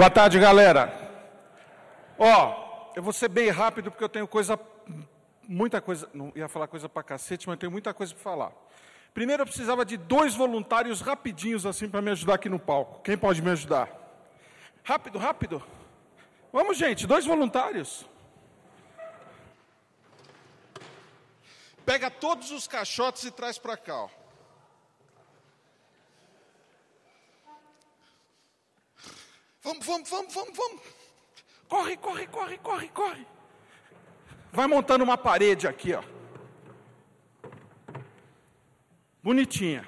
Boa tarde, galera. Ó, eu vou ser bem rápido porque eu tenho coisa, muita coisa, não ia falar coisa pra cacete, mas tenho muita coisa para falar. Primeiro eu precisava de dois voluntários rapidinhos assim para me ajudar aqui no palco. Quem pode me ajudar? Rápido, rápido. Vamos, gente, dois voluntários. Pega todos os caixotes e traz para cá. Ó. Vamos, vamos, vamos, vamos, vamos. Corre, corre, corre, corre, corre. Vai montando uma parede aqui, ó. Bonitinha.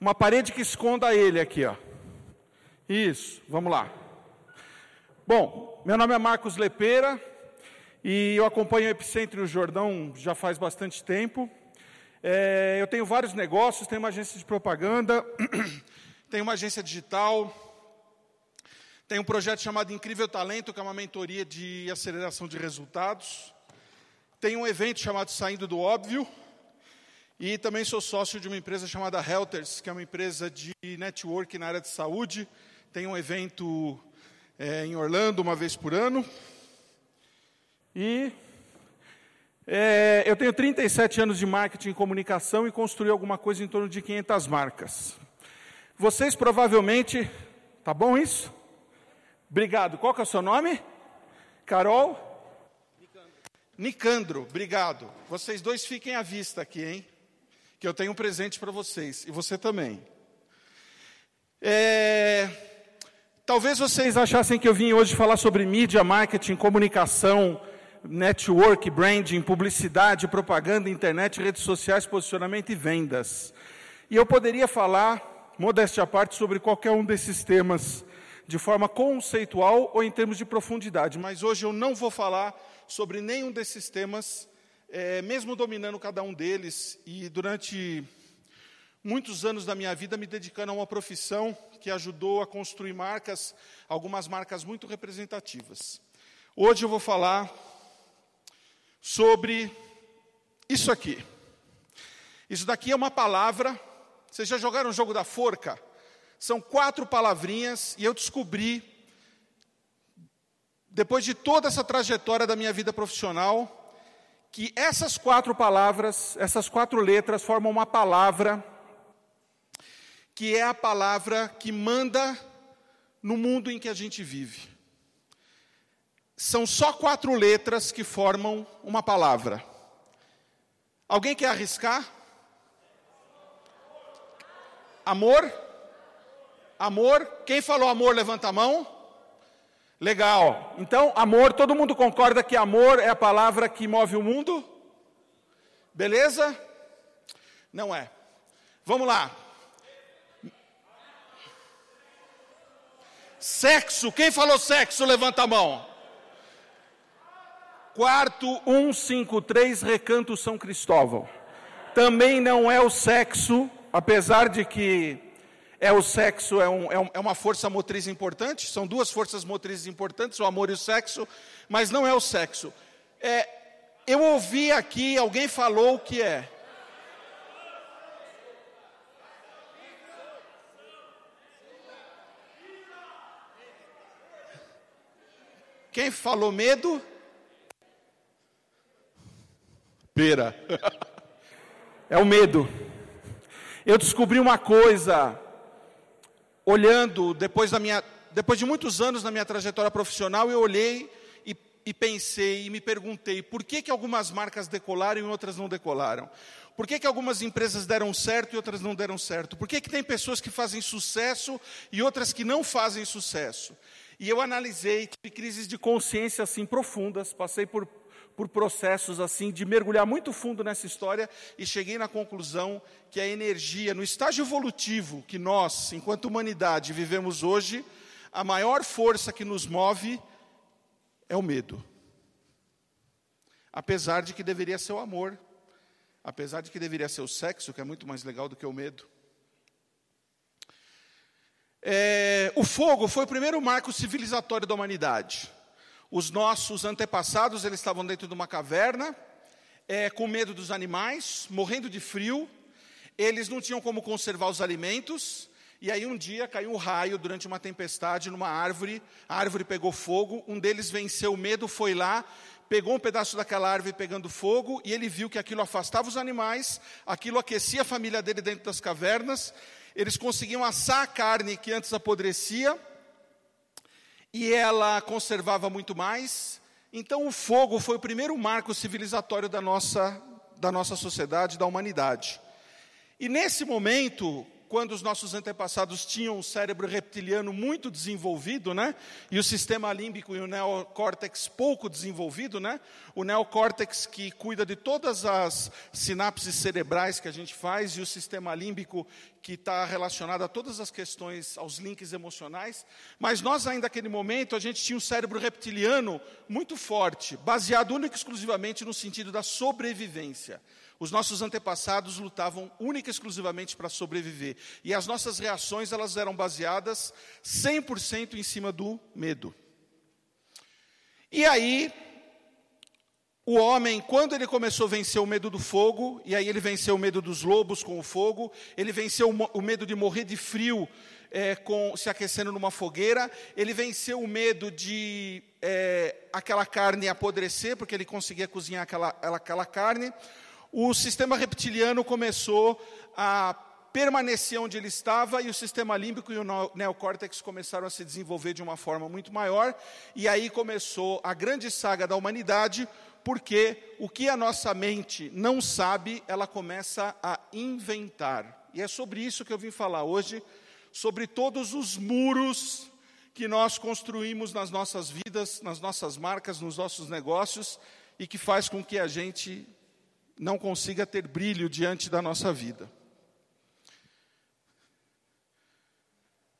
Uma parede que esconda ele aqui, ó. Isso, vamos lá. Bom, meu nome é Marcos Lepeira e eu acompanho o Epicentro e o Jordão já faz bastante tempo. É, eu tenho vários negócios, tenho uma agência de propaganda, tenho uma agência digital, tenho um projeto chamado Incrível Talento, que é uma mentoria de aceleração de resultados. Tenho um evento chamado Saindo do Óbvio, e também sou sócio de uma empresa chamada Helters, que é uma empresa de network na área de saúde. Tem um evento é, em Orlando uma vez por ano. E é, eu tenho 37 anos de marketing e comunicação e construí alguma coisa em torno de 500 marcas. Vocês provavelmente. Tá bom isso? Obrigado. Qual que é o seu nome? Carol? Nicandro. Nicandro, obrigado. Vocês dois fiquem à vista aqui, hein? que eu tenho um presente para vocês, e você também. É, talvez vocês achassem que eu vim hoje falar sobre mídia, marketing, comunicação, network, branding, publicidade, propaganda, internet, redes sociais, posicionamento e vendas. E eu poderia falar, modéstia à parte, sobre qualquer um desses temas de forma conceitual ou em termos de profundidade, mas hoje eu não vou falar sobre nenhum desses temas é, mesmo dominando cada um deles, e durante muitos anos da minha vida me dedicando a uma profissão que ajudou a construir marcas, algumas marcas muito representativas. Hoje eu vou falar sobre isso aqui. Isso daqui é uma palavra. Vocês já jogaram o jogo da forca? São quatro palavrinhas e eu descobri, depois de toda essa trajetória da minha vida profissional, que essas quatro palavras, essas quatro letras formam uma palavra que é a palavra que manda no mundo em que a gente vive. São só quatro letras que formam uma palavra. Alguém quer arriscar? Amor? Amor? Quem falou amor, levanta a mão. Legal. Então, amor, todo mundo concorda que amor é a palavra que move o mundo? Beleza? Não é. Vamos lá. Sexo, quem falou sexo, levanta a mão. Quarto 153, Recanto São Cristóvão. Também não é o sexo, apesar de que é o sexo, é, um, é, um, é, uma força motriz importante, são duas forças motrizes importantes, o amor e o sexo, mas não é o sexo. É, eu ouvi aqui, alguém falou o que é. Quem falou medo? Pera. é o medo. Eu descobri uma coisa olhando, depois, da minha, depois de muitos anos na minha trajetória profissional, eu olhei e, e pensei e me perguntei por que, que algumas marcas decolaram e outras não decolaram. Por que, que algumas empresas deram certo e outras não deram certo? Por que, que tem pessoas que fazem sucesso e outras que não fazem sucesso? E eu analisei, tive crises de consciência assim profundas, passei por por processos assim de mergulhar muito fundo nessa história e cheguei na conclusão que a energia, no estágio evolutivo que nós, enquanto humanidade, vivemos hoje, a maior força que nos move é o medo. Apesar de que deveria ser o amor, apesar de que deveria ser o sexo, que é muito mais legal do que o medo. É, o fogo foi o primeiro marco civilizatório da humanidade. Os nossos antepassados, eles estavam dentro de uma caverna, é, com medo dos animais, morrendo de frio. Eles não tinham como conservar os alimentos. E aí um dia caiu um raio durante uma tempestade numa árvore, a árvore pegou fogo, um deles venceu o medo, foi lá, pegou um pedaço daquela árvore pegando fogo, e ele viu que aquilo afastava os animais, aquilo aquecia a família dele dentro das cavernas, eles conseguiam assar a carne que antes apodrecia, e ela conservava muito mais. Então o fogo foi o primeiro marco civilizatório da nossa, da nossa sociedade, da humanidade. E nesse momento, quando os nossos antepassados tinham um cérebro reptiliano muito desenvolvido, né? E o sistema límbico e o neocórtex pouco desenvolvido, né? O neocórtex que cuida de todas as sinapses cerebrais que a gente faz e o sistema límbico que está relacionado a todas as questões, aos links emocionais. Mas nós ainda naquele momento a gente tinha um cérebro reptiliano muito forte, baseado único e exclusivamente no sentido da sobrevivência. Os nossos antepassados lutavam única e exclusivamente para sobreviver. E as nossas reações, elas eram baseadas 100% em cima do medo. E aí, o homem, quando ele começou a vencer o medo do fogo, e aí ele venceu o medo dos lobos com o fogo, ele venceu o medo de morrer de frio é, com, se aquecendo numa fogueira, ele venceu o medo de é, aquela carne apodrecer, porque ele conseguia cozinhar aquela, aquela carne o sistema reptiliano começou a permanecer onde ele estava e o sistema límbico e o neocórtex começaram a se desenvolver de uma forma muito maior, e aí começou a grande saga da humanidade, porque o que a nossa mente não sabe, ela começa a inventar. E é sobre isso que eu vim falar hoje, sobre todos os muros que nós construímos nas nossas vidas, nas nossas marcas, nos nossos negócios, e que faz com que a gente não consiga ter brilho diante da nossa vida.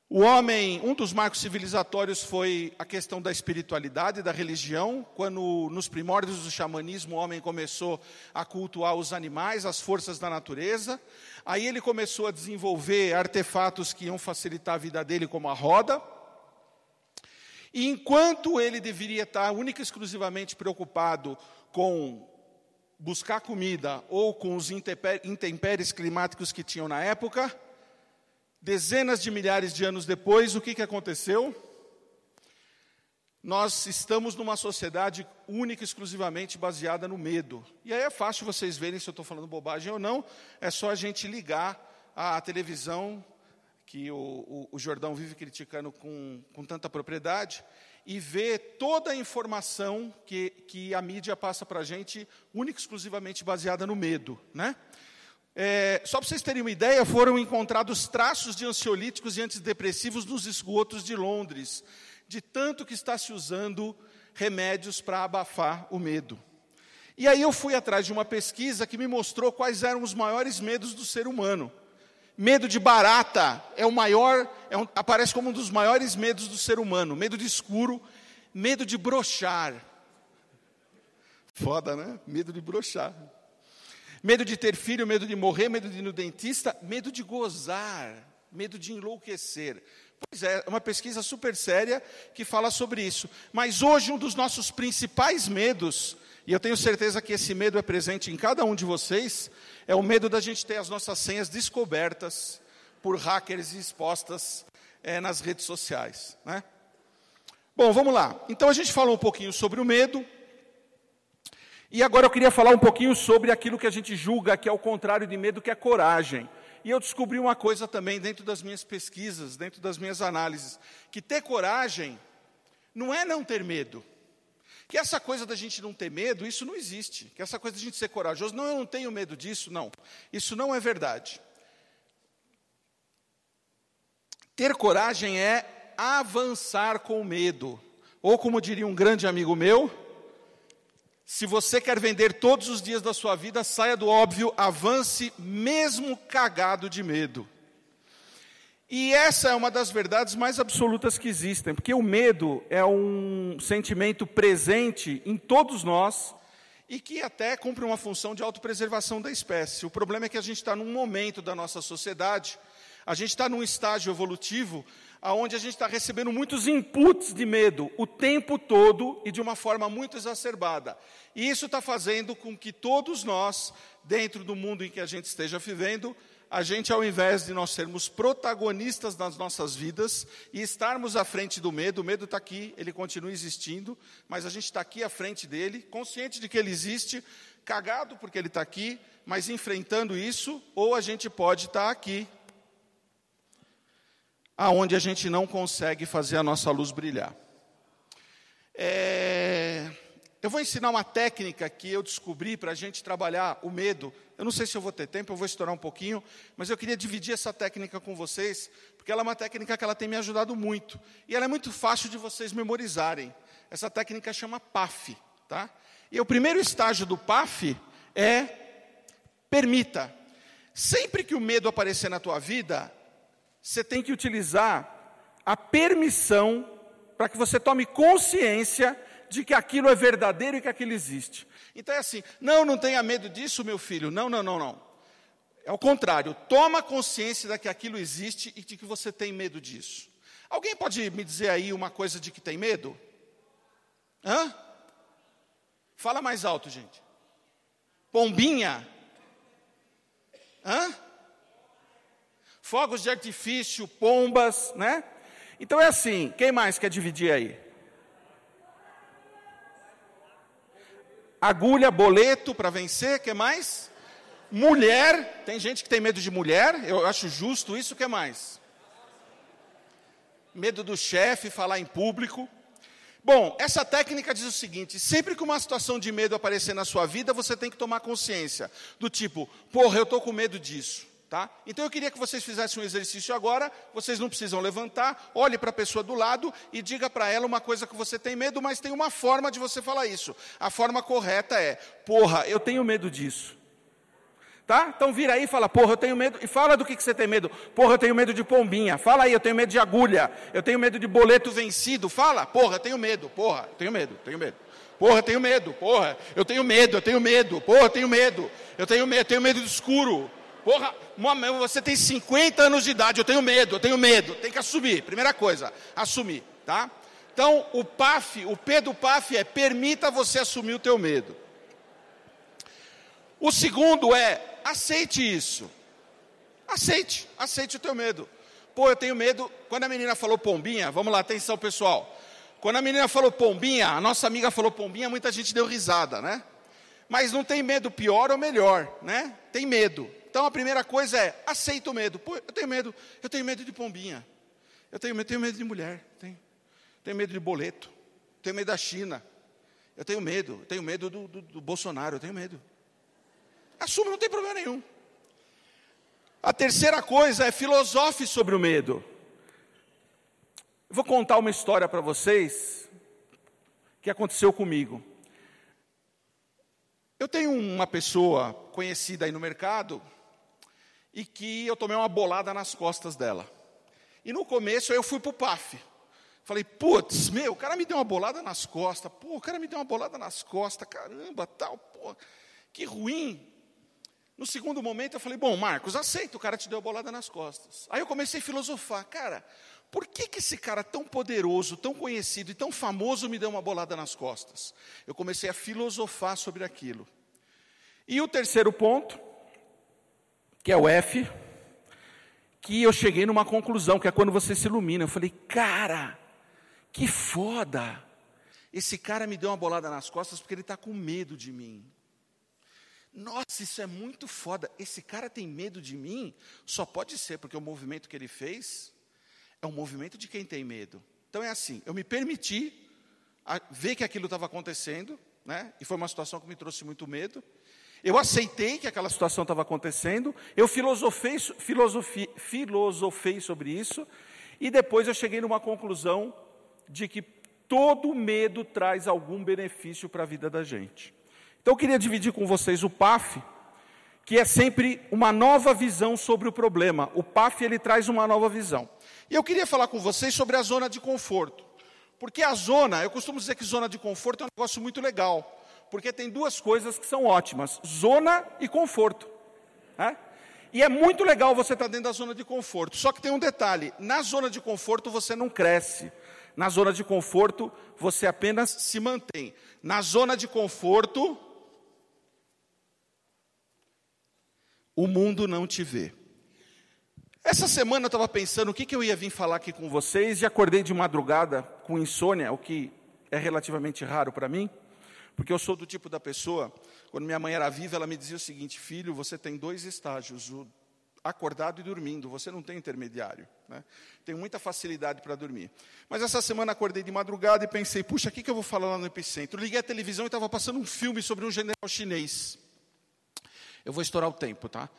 O homem, um dos marcos civilizatórios foi a questão da espiritualidade, da religião. Quando, nos primórdios do xamanismo, o homem começou a cultuar os animais, as forças da natureza. Aí ele começou a desenvolver artefatos que iam facilitar a vida dele, como a roda. E enquanto ele deveria estar única e exclusivamente preocupado com buscar comida ou com os intempéries climáticos que tinham na época, dezenas de milhares de anos depois, o que, que aconteceu? Nós estamos numa sociedade única e exclusivamente baseada no medo. E aí é fácil vocês verem se eu estou falando bobagem ou não, é só a gente ligar a televisão, que o, o, o Jordão vive criticando com, com tanta propriedade, e ver toda a informação que, que a mídia passa para a gente, única e exclusivamente baseada no medo. Né? É, só para vocês terem uma ideia, foram encontrados traços de ansiolíticos e antidepressivos nos esgotos de Londres, de tanto que está se usando remédios para abafar o medo. E aí eu fui atrás de uma pesquisa que me mostrou quais eram os maiores medos do ser humano. Medo de barata é o maior, é um, aparece como um dos maiores medos do ser humano. Medo de escuro, medo de brochar. Foda, né? Medo de brochar. Medo de ter filho, medo de morrer, medo de ir no dentista, medo de gozar, medo de enlouquecer. Pois é, uma pesquisa super séria que fala sobre isso. Mas hoje um dos nossos principais medos, e eu tenho certeza que esse medo é presente em cada um de vocês, é o medo da gente ter as nossas senhas descobertas por hackers expostas é, nas redes sociais. Né? Bom, vamos lá. Então a gente falou um pouquinho sobre o medo. E agora eu queria falar um pouquinho sobre aquilo que a gente julga que é o contrário de medo, que é coragem. E eu descobri uma coisa também dentro das minhas pesquisas, dentro das minhas análises, que ter coragem não é não ter medo. Que essa coisa da gente não ter medo, isso não existe. Que essa coisa da gente ser corajoso, não, eu não tenho medo disso, não. Isso não é verdade. Ter coragem é avançar com medo. Ou como diria um grande amigo meu, se você quer vender todos os dias da sua vida, saia do óbvio, avance mesmo cagado de medo. E essa é uma das verdades mais absolutas que existem, porque o medo é um sentimento presente em todos nós e que até cumpre uma função de autopreservação da espécie. O problema é que a gente está num momento da nossa sociedade, a gente está num estágio evolutivo onde a gente está recebendo muitos inputs de medo o tempo todo e de uma forma muito exacerbada. E isso está fazendo com que todos nós, dentro do mundo em que a gente esteja vivendo, a gente, ao invés de nós sermos protagonistas das nossas vidas e estarmos à frente do medo, o medo está aqui, ele continua existindo, mas a gente está aqui à frente dele, consciente de que ele existe, cagado porque ele está aqui, mas enfrentando isso, ou a gente pode estar tá aqui, aonde a gente não consegue fazer a nossa luz brilhar. É... Eu vou ensinar uma técnica que eu descobri para a gente trabalhar o medo. Eu não sei se eu vou ter tempo, eu vou estourar um pouquinho, mas eu queria dividir essa técnica com vocês, porque ela é uma técnica que ela tem me ajudado muito. E ela é muito fácil de vocês memorizarem. Essa técnica chama PAF, tá? E o primeiro estágio do PAF é permita. Sempre que o medo aparecer na tua vida, você tem que utilizar a permissão para que você tome consciência de que aquilo é verdadeiro e que aquilo existe. Então é assim: não, não tenha medo disso, meu filho. Não, não, não, não. É o contrário. Toma consciência de que aquilo existe e de que você tem medo disso. Alguém pode me dizer aí uma coisa de que tem medo? Hã? Fala mais alto, gente. Pombinha? Hã? Fogos de artifício, pombas, né? Então é assim, quem mais quer dividir aí? Agulha, boleto para vencer, que mais? Mulher, tem gente que tem medo de mulher, eu acho justo isso, que mais? Medo do chefe, falar em público. Bom, essa técnica diz o seguinte: sempre que uma situação de medo aparecer na sua vida, você tem que tomar consciência. Do tipo, porra, eu estou com medo disso. Tá? Então eu queria que vocês fizessem um exercício agora, vocês não precisam levantar, olhe para a pessoa do lado e diga para ela uma coisa que você tem medo, mas tem uma forma de você falar isso. A forma correta é: porra, eu tenho medo disso. Tá? Então vira aí e fala, porra, eu tenho medo. E fala do que, que você tem medo. Porra, eu tenho medo de pombinha. Fala aí, eu tenho medo de agulha. Eu tenho medo de boleto vencido. Fala, porra, eu tenho medo. Porra, eu tenho medo, tenho medo. Porra, eu tenho medo. Porra, eu tenho medo, eu tenho medo. Porra, eu tenho medo. Eu tenho medo, eu tenho medo do escuro. Porra, você tem 50 anos de idade, eu tenho medo, eu tenho medo. Tem que assumir. Primeira coisa, assumir, tá? Então, o PAF, o P do PAF é permita você assumir o teu medo. O segundo é aceite isso. Aceite, aceite o teu medo. Pô, eu tenho medo. Quando a menina falou pombinha, vamos lá, atenção pessoal. Quando a menina falou pombinha, a nossa amiga falou pombinha, muita gente deu risada, né? Mas não tem medo pior ou melhor, né? Tem medo. Então a primeira coisa é, aceita o medo. Pô, eu tenho medo, eu tenho medo de pombinha. Eu tenho, eu tenho medo de mulher, tenho, tenho medo de boleto, tenho medo da China. Eu tenho medo, eu tenho medo do, do, do Bolsonaro, eu tenho medo. Assume, não tem problema nenhum. A terceira coisa é filosofe sobre o medo. Eu vou contar uma história para vocês que aconteceu comigo. Eu tenho uma pessoa conhecida aí no mercado e que eu tomei uma bolada nas costas dela. E no começo eu fui para o PAF. Falei, putz, meu, o cara me deu uma bolada nas costas. Pô, o cara me deu uma bolada nas costas, caramba, tal, pô, que ruim. No segundo momento eu falei, bom, Marcos, aceito, o cara te deu a bolada nas costas. Aí eu comecei a filosofar, cara, por que, que esse cara tão poderoso, tão conhecido e tão famoso me deu uma bolada nas costas? Eu comecei a filosofar sobre aquilo. E o terceiro ponto que é o F, que eu cheguei numa conclusão, que é quando você se ilumina. Eu falei, cara, que foda! Esse cara me deu uma bolada nas costas porque ele está com medo de mim. Nossa, isso é muito foda. Esse cara tem medo de mim? Só pode ser porque o movimento que ele fez é um movimento de quem tem medo. Então é assim, eu me permiti ver que aquilo estava acontecendo, né? E foi uma situação que me trouxe muito medo. Eu aceitei que aquela situação estava acontecendo, eu filosofei, filosofei, filosofei sobre isso, e depois eu cheguei numa conclusão de que todo medo traz algum benefício para a vida da gente. Então eu queria dividir com vocês o PAF, que é sempre uma nova visão sobre o problema. O PAF ele traz uma nova visão. E eu queria falar com vocês sobre a zona de conforto. Porque a zona, eu costumo dizer que zona de conforto é um negócio muito legal porque tem duas coisas que são ótimas: zona e conforto. Né? E é muito legal você estar dentro da zona de conforto. Só que tem um detalhe: na zona de conforto você não cresce. Na zona de conforto você apenas se mantém. Na zona de conforto, o mundo não te vê. Essa semana eu estava pensando o que, que eu ia vir falar aqui com vocês e acordei de madrugada com insônia, o que é relativamente raro para mim, porque eu sou do tipo da pessoa, quando minha mãe era viva, ela me dizia o seguinte: filho, você tem dois estágios, o acordado e dormindo, você não tem intermediário. Né? Muita facilidade para dormir. Mas essa semana acordei de madrugada e pensei: puxa, o que, que eu vou falar lá no Epicentro? Liguei a televisão e estava passando um filme sobre um general chinês. Eu vou estourar o tempo, tá?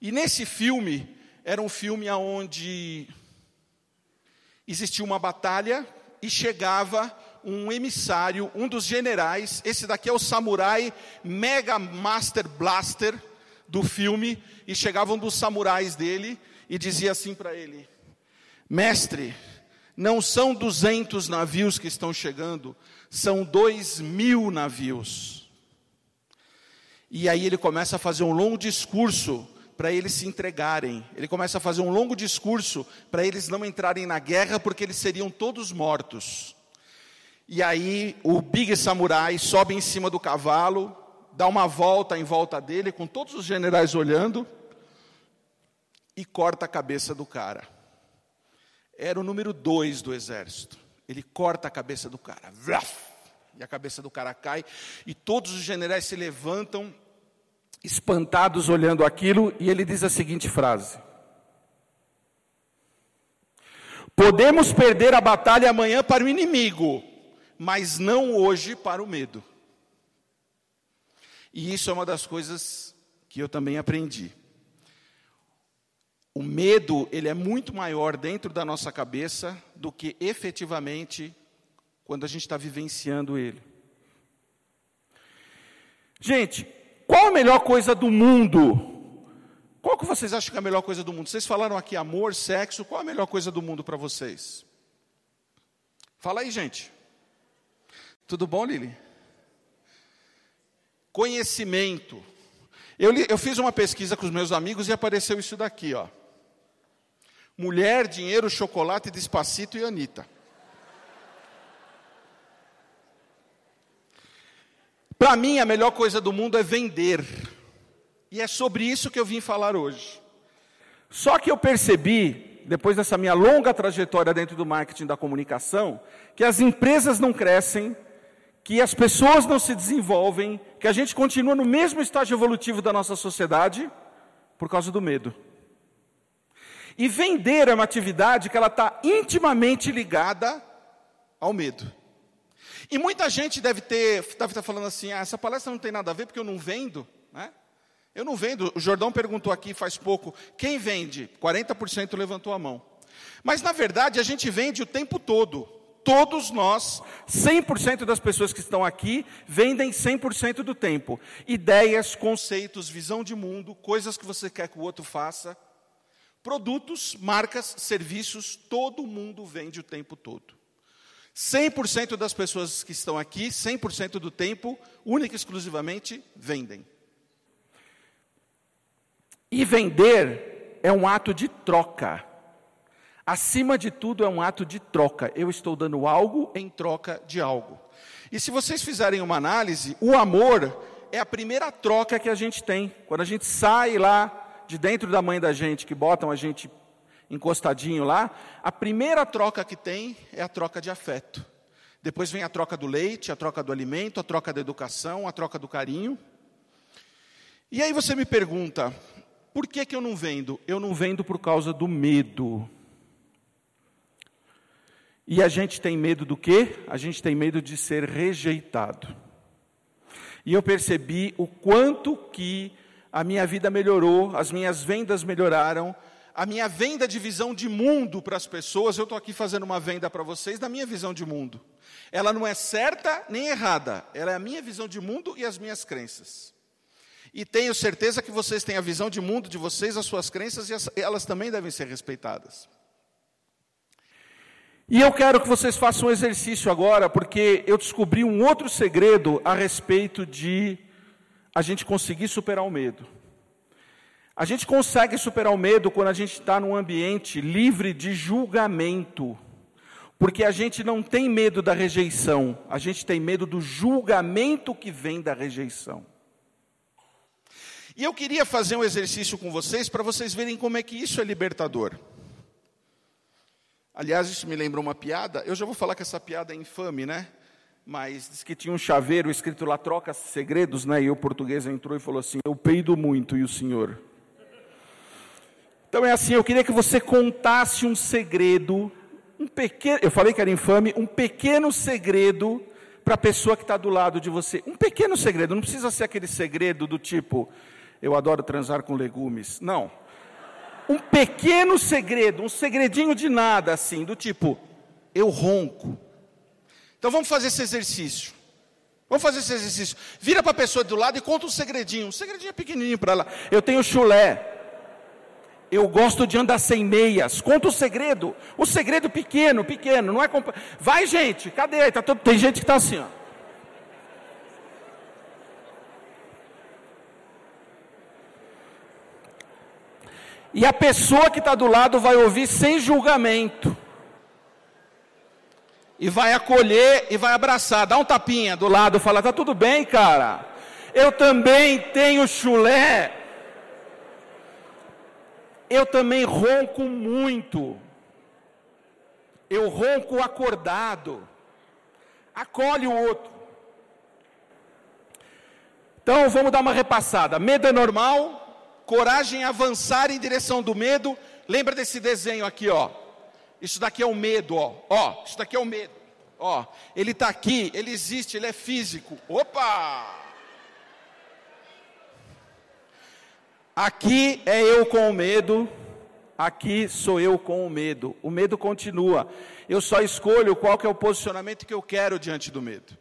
E nesse filme, era um filme onde existia uma batalha e chegava um emissário, um dos generais, esse daqui é o samurai Mega Master Blaster do filme, e chegavam dos samurais dele e dizia assim para ele: Mestre, não são duzentos navios que estão chegando, são dois mil navios. E aí ele começa a fazer um longo discurso para eles se entregarem. Ele começa a fazer um longo discurso para eles não entrarem na guerra, porque eles seriam todos mortos. E aí o Big Samurai sobe em cima do cavalo, dá uma volta em volta dele, com todos os generais olhando, e corta a cabeça do cara. Era o número dois do exército. Ele corta a cabeça do cara. E a cabeça do cara cai, e todos os generais se levantam espantados olhando aquilo, e ele diz a seguinte frase: Podemos perder a batalha amanhã para o inimigo, mas não hoje para o medo. E isso é uma das coisas que eu também aprendi. O medo, ele é muito maior dentro da nossa cabeça do que efetivamente quando a gente está vivenciando ele. Gente, qual a melhor coisa do mundo? Qual que vocês acham que é a melhor coisa do mundo? Vocês falaram aqui amor, sexo, qual a melhor coisa do mundo para vocês? Fala aí, gente. Tudo bom, Lili? Conhecimento. Eu, li, eu fiz uma pesquisa com os meus amigos e apareceu isso daqui, ó. Mulher, dinheiro, chocolate, despacito e Anitta. Para mim, a melhor coisa do mundo é vender. E é sobre isso que eu vim falar hoje. Só que eu percebi, depois dessa minha longa trajetória dentro do marketing da comunicação, que as empresas não crescem, que as pessoas não se desenvolvem, que a gente continua no mesmo estágio evolutivo da nossa sociedade por causa do medo. E vender é uma atividade que ela está intimamente ligada ao medo. E muita gente deve ter, deve estar falando assim: ah, essa palestra não tem nada a ver porque eu não vendo. Né? Eu não vendo. O Jordão perguntou aqui faz pouco: quem vende? 40% levantou a mão. Mas na verdade a gente vende o tempo todo. Todos nós, 100% das pessoas que estão aqui, vendem 100% do tempo. Ideias, conceitos, visão de mundo, coisas que você quer que o outro faça. Produtos, marcas, serviços, todo mundo vende o tempo todo. 100% das pessoas que estão aqui, 100% do tempo, única e exclusivamente, vendem. E vender é um ato de troca. Acima de tudo, é um ato de troca. Eu estou dando algo em troca de algo. E se vocês fizerem uma análise, o amor é a primeira troca que a gente tem. Quando a gente sai lá de dentro da mãe da gente, que botam a gente encostadinho lá, a primeira troca que tem é a troca de afeto. Depois vem a troca do leite, a troca do alimento, a troca da educação, a troca do carinho. E aí você me pergunta, por que, que eu não vendo? Eu não vendo por causa do medo. E a gente tem medo do quê? A gente tem medo de ser rejeitado. E eu percebi o quanto que a minha vida melhorou, as minhas vendas melhoraram, a minha venda de visão de mundo para as pessoas, eu estou aqui fazendo uma venda para vocês da minha visão de mundo. Ela não é certa nem errada, ela é a minha visão de mundo e as minhas crenças. E tenho certeza que vocês têm a visão de mundo de vocês, as suas crenças, e elas também devem ser respeitadas. E eu quero que vocês façam um exercício agora, porque eu descobri um outro segredo a respeito de a gente conseguir superar o medo. A gente consegue superar o medo quando a gente está num ambiente livre de julgamento. Porque a gente não tem medo da rejeição, a gente tem medo do julgamento que vem da rejeição. E eu queria fazer um exercício com vocês para vocês verem como é que isso é libertador. Aliás, isso me lembra uma piada. Eu já vou falar que essa piada é infame, né? Mas diz que tinha um chaveiro escrito lá, troca segredos, né? E o português entrou e falou assim: Eu peido muito, e o senhor? Então é assim, eu queria que você contasse um segredo, um pequeno, eu falei que era infame, um pequeno segredo para a pessoa que está do lado de você. Um pequeno segredo, não precisa ser aquele segredo do tipo, eu adoro transar com legumes. Não. Um pequeno segredo, um segredinho de nada, assim, do tipo, eu ronco. Então vamos fazer esse exercício. Vamos fazer esse exercício. Vira para a pessoa do lado e conta um segredinho. Um segredinho pequenininho para ela. Eu tenho chulé. Eu gosto de andar sem meias. Conta o segredo. O segredo pequeno, pequeno. Não é comp... Vai, gente. Cadê? Tá todo... Tem gente que está assim, ó. E a pessoa que está do lado vai ouvir sem julgamento. E vai acolher e vai abraçar. Dá um tapinha do lado, fala: tá tudo bem, cara. Eu também tenho chulé. Eu também ronco muito. Eu ronco acordado. Acolhe o outro. Então vamos dar uma repassada. Medo é normal, coragem avançar em direção do medo. Lembra desse desenho aqui, ó. Isso daqui é o medo, ó. Ó, isso daqui é o medo. Ó, ele está aqui, ele existe, ele é físico. Opa! Aqui é eu com o medo, aqui sou eu com o medo. O medo continua. Eu só escolho qual que é o posicionamento que eu quero diante do medo.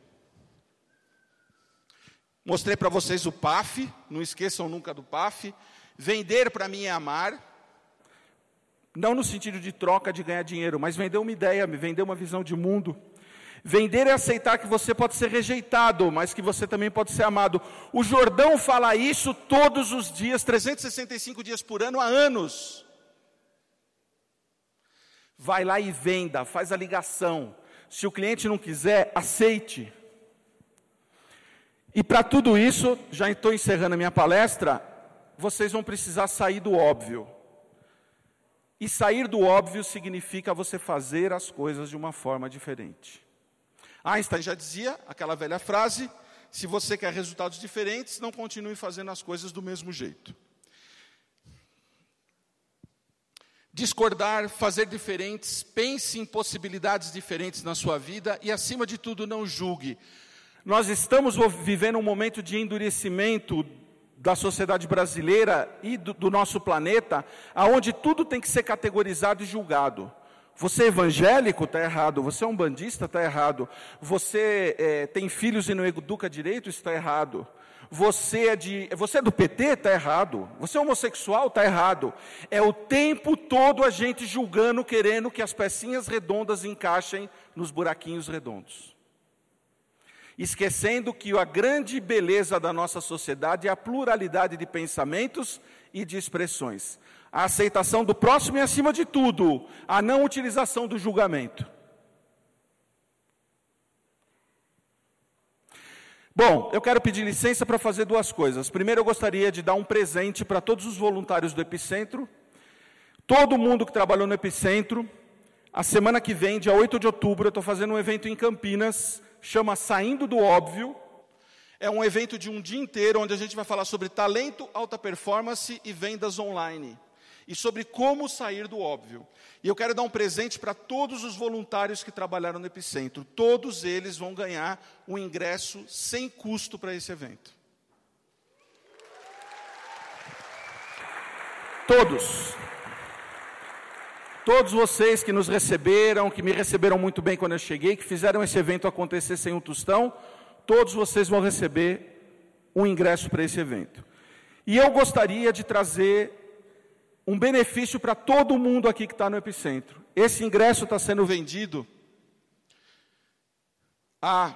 Mostrei para vocês o PAF, não esqueçam nunca do PAF. Vender para mim é amar. Não no sentido de troca de ganhar dinheiro, mas vender uma ideia, vender uma visão de mundo. Vender é aceitar que você pode ser rejeitado, mas que você também pode ser amado. O Jordão fala isso todos os dias, 365 dias por ano, há anos. Vai lá e venda, faz a ligação. Se o cliente não quiser, aceite. E para tudo isso, já estou encerrando a minha palestra, vocês vão precisar sair do óbvio. E sair do óbvio significa você fazer as coisas de uma forma diferente. Einstein já dizia aquela velha frase: se você quer resultados diferentes, não continue fazendo as coisas do mesmo jeito. Discordar, fazer diferentes, pense em possibilidades diferentes na sua vida e, acima de tudo, não julgue. Nós estamos vivendo um momento de endurecimento da sociedade brasileira e do, do nosso planeta, aonde tudo tem que ser categorizado e julgado. Você é evangélico, está errado. Você é um bandista, está errado. Você é, tem filhos e não educa direito, está errado. Você é, de, você é do PT, está errado. Você é homossexual, está errado. É o tempo todo a gente julgando, querendo que as pecinhas redondas encaixem nos buraquinhos redondos. Esquecendo que a grande beleza da nossa sociedade é a pluralidade de pensamentos e de expressões a aceitação do próximo e, acima de tudo, a não utilização do julgamento. Bom, eu quero pedir licença para fazer duas coisas. Primeiro, eu gostaria de dar um presente para todos os voluntários do Epicentro, todo mundo que trabalhou no Epicentro. A semana que vem, dia 8 de outubro, eu estou fazendo um evento em Campinas, chama Saindo do Óbvio. É um evento de um dia inteiro, onde a gente vai falar sobre talento, alta performance e vendas online e sobre como sair do óbvio. E eu quero dar um presente para todos os voluntários que trabalharam no Epicentro. Todos eles vão ganhar um ingresso sem custo para esse evento. Todos. Todos vocês que nos receberam, que me receberam muito bem quando eu cheguei, que fizeram esse evento acontecer sem um tostão, todos vocês vão receber um ingresso para esse evento. E eu gostaria de trazer um benefício para todo mundo aqui que está no epicentro. Esse ingresso está sendo vendido a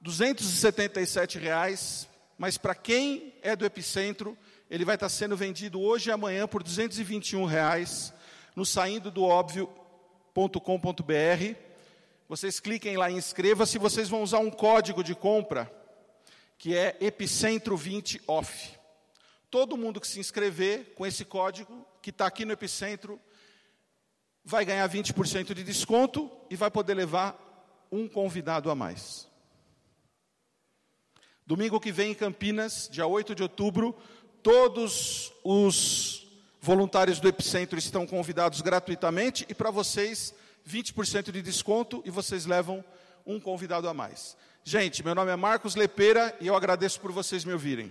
277 reais, mas para quem é do epicentro, ele vai estar sendo vendido hoje e amanhã por 221 reais, no saindo do óbvio.com.br. Vocês cliquem lá e inscreva-se, vocês vão usar um código de compra que é epicentro 20 off. Todo mundo que se inscrever com esse código, que está aqui no Epicentro, vai ganhar 20% de desconto e vai poder levar um convidado a mais. Domingo que vem em Campinas, dia 8 de outubro, todos os voluntários do Epicentro estão convidados gratuitamente e para vocês 20% de desconto e vocês levam um convidado a mais. Gente, meu nome é Marcos Lepeira e eu agradeço por vocês me ouvirem.